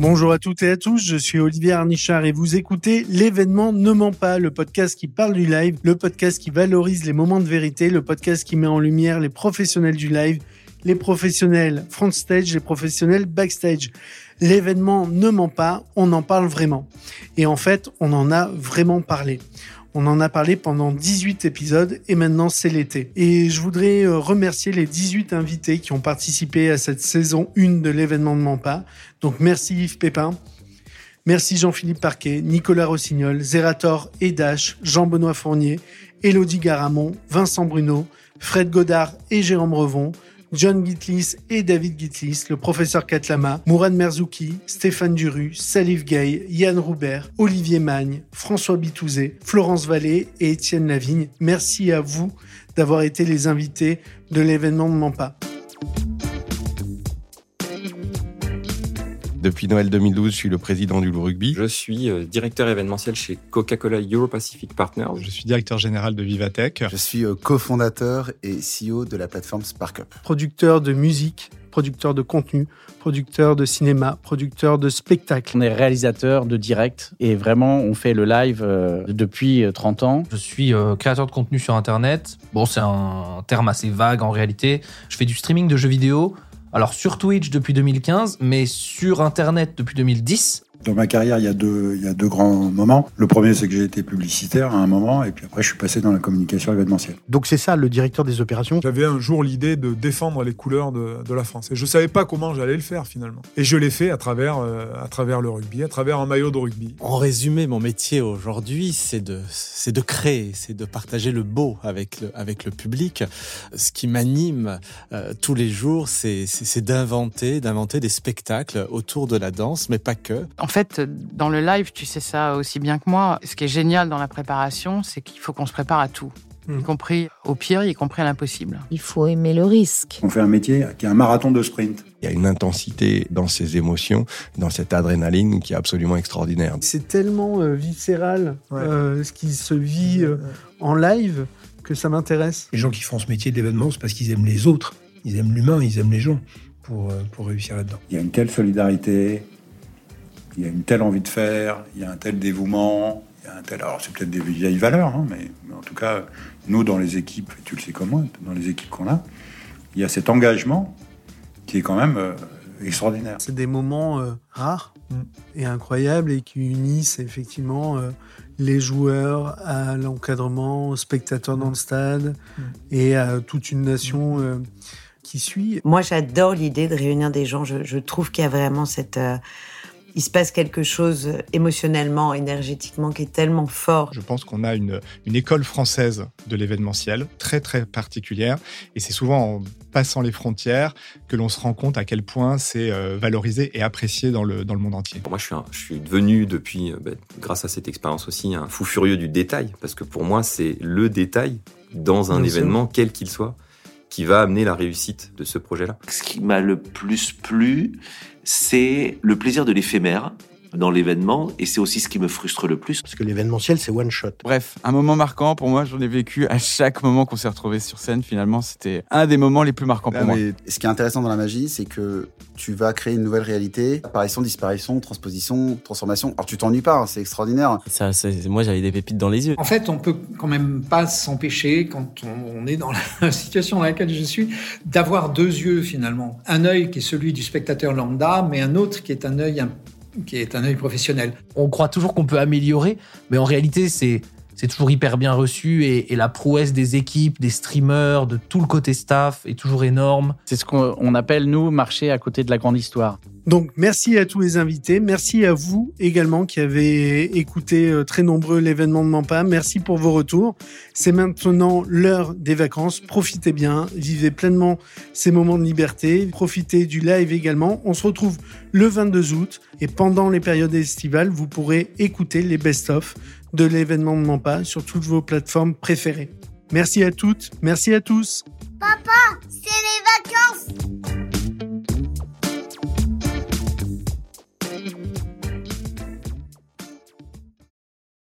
Bonjour à toutes et à tous, je suis Olivier Arnichard et vous écoutez L'événement Ne ment pas, le podcast qui parle du live, le podcast qui valorise les moments de vérité, le podcast qui met en lumière les professionnels du live, les professionnels front stage, les professionnels backstage. L'événement ne ment pas, on en parle vraiment. Et en fait, on en a vraiment parlé. On en a parlé pendant 18 épisodes et maintenant c'est l'été. Et je voudrais euh, remercier les 18 invités qui ont participé à cette saison 1 de l'événement Ne ment pas. Donc merci Yves Pépin. Merci Jean-Philippe Parquet, Nicolas Rossignol, Zerator et Dash, Jean-Benoît Fournier, Elodie Garamond, Vincent Bruno, Fred Godard et Jérôme Revon, John Gitlis et David Gitlis, le professeur Katlama, Mourad Merzouki, Stéphane Duru, Salif Gay, Yann Roubert, Olivier Magne, François Bitouzé, Florence Vallée et Étienne Lavigne. Merci à vous d'avoir été les invités de l'événement de Mampa. Depuis Noël 2012, je suis le président du Loup Rugby. Je suis euh, directeur événementiel chez Coca-Cola Euro-Pacific Partners. Je suis directeur général de Vivatech. Je suis euh, cofondateur et CEO de la plateforme SparkUp. Producteur de musique, producteur de contenu, producteur de cinéma, producteur de spectacle. On est réalisateur de direct et vraiment on fait le live euh, depuis 30 ans. Je suis créateur de contenu sur Internet. Bon, c'est un terme assez vague en réalité. Je fais du streaming de jeux vidéo alors sur Twitch depuis 2015, mais sur Internet depuis 2010. Dans ma carrière, il y, a deux, il y a deux grands moments. Le premier, c'est que j'ai été publicitaire à un moment, et puis après, je suis passé dans la communication événementielle. Donc c'est ça, le directeur des opérations? J'avais un jour l'idée de défendre les couleurs de, de, la France. Et je savais pas comment j'allais le faire, finalement. Et je l'ai fait à travers, euh, à travers le rugby, à travers un maillot de rugby. En résumé, mon métier aujourd'hui, c'est de, c'est de créer, c'est de partager le beau avec le, avec le public. Ce qui m'anime euh, tous les jours, c'est, c'est d'inventer, d'inventer des spectacles autour de la danse, mais pas que. En fait, dans le live, tu sais ça aussi bien que moi. Ce qui est génial dans la préparation, c'est qu'il faut qu'on se prépare à tout. Y compris au pire, y compris à l'impossible. Il faut aimer le risque. On fait un métier qui est un marathon de sprint. Il y a une intensité dans ces émotions, dans cette adrénaline qui est absolument extraordinaire. C'est tellement euh, viscéral ouais. euh, ce qui se vit euh, en live que ça m'intéresse. Les gens qui font ce métier de l'événement, c'est parce qu'ils aiment les autres. Ils aiment l'humain, ils aiment les gens pour, pour réussir là-dedans. Il y a une telle solidarité, il y a une telle envie de faire, il y a un tel dévouement, il y a un tel. Alors, c'est peut-être des vieilles valeurs, hein, mais, mais, en tout cas, nous, dans les équipes, tu le sais comme moi, dans les équipes qu'on a, il y a cet engagement qui est quand même euh, extraordinaire. C'est des moments euh, rares mm. et incroyables et qui unissent effectivement euh, les joueurs à l'encadrement, aux spectateurs mm. dans le stade mm. et à toute une nation euh, qui suit. Moi, j'adore l'idée de réunir des gens. Je, je trouve qu'il y a vraiment cette il se passe quelque chose émotionnellement, énergétiquement qui est tellement fort. Je pense qu'on a une, une école française de l'événementiel très très particulière et c'est souvent en passant les frontières que l'on se rend compte à quel point c'est euh, valorisé et apprécié dans le, dans le monde entier. Pour moi, je suis, un, je suis devenu depuis, bah, grâce à cette expérience aussi, un fou furieux du détail parce que pour moi, c'est le détail dans un Bien événement, sûr. quel qu'il soit, qui va amener la réussite de ce projet-là. Ce qui m'a le plus plu, c'est le plaisir de l'éphémère dans l'événement et c'est aussi ce qui me frustre le plus. Parce que l'événementiel, c'est one shot. Bref, un moment marquant pour moi, j'en ai vécu à chaque moment qu'on s'est retrouvé sur scène. Finalement, c'était un des moments les plus marquants pour Ah, moi. ce qui est intéressant dans la magie, c'est que tu vas créer une nouvelle réalité, apparition, disparition, transposition, transformation. Alors tu t'ennuies pas, hein, c'est extraordinaire. Ça, moi, j'avais des pépites dans les yeux. En fait, on peut quand même pas s'empêcher, quand on, on est dans la situation dans laquelle je suis, d'avoir deux yeux finalement. Un œil qui est celui du spectateur lambda, mais un autre qui est un œil un qui est un œil professionnel. On croit toujours qu'on peut améliorer, mais en réalité, c'est c'est toujours hyper bien reçu et, et, la prouesse des équipes, des streamers, de tout le côté staff est toujours énorme. C'est ce qu'on appelle, nous, marcher à côté de la grande histoire. Donc, merci à tous les invités. Merci à vous également qui avez écouté euh, très nombreux l'événement de Mampa. Merci pour vos retours. C'est maintenant l'heure des vacances. Profitez bien. Vivez pleinement ces moments de liberté. Profitez du live également. On se retrouve le 22 août et pendant les périodes estivales, vous pourrez écouter les best-of de l'événement de Mampa sur toutes vos plateformes préférées. Merci à toutes. Merci à tous. Papa,